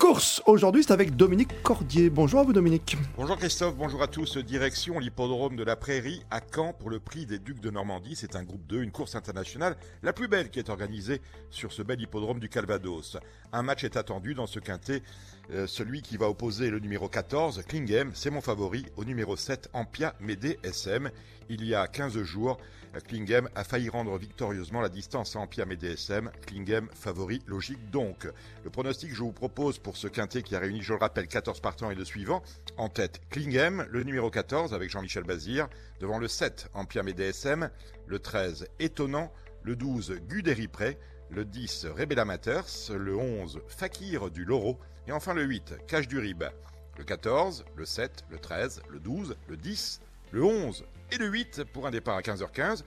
courses. Aujourd'hui, c'est avec Dominique Cordier. Bonjour à vous, Dominique. Bonjour Christophe, bonjour à tous. Direction l'hippodrome de la Prairie à Caen pour le prix des Ducs de Normandie. C'est un groupe 2, une course internationale, la plus belle qui est organisée sur ce bel hippodrome du Calvados. Un match est attendu dans ce quintet. Euh, celui qui va opposer le numéro 14, Klingem, c'est mon favori, au numéro 7, Ampia Médé SM. Il y a 15 jours, Klingem a failli rendre victorieusement la distance à Ampia Médé SM. Klingem favori, logique donc. Le pronostic je vous propose pour ce quintet qui a réuni, je le rappelle, 14 partants et de suivants. En tête, Klingem, le numéro 14 avec Jean-Michel Bazir. Devant le 7, Ampia Médé SM. Le 13, Étonnant. Le 12, Guderipré le 10 Rebella Matters, le 11 Fakir du Loro et enfin le 8 Cache du Rib. Le 14, le 7, le 13, le 12, le 10, le 11 et le 8 pour un départ à 15h15.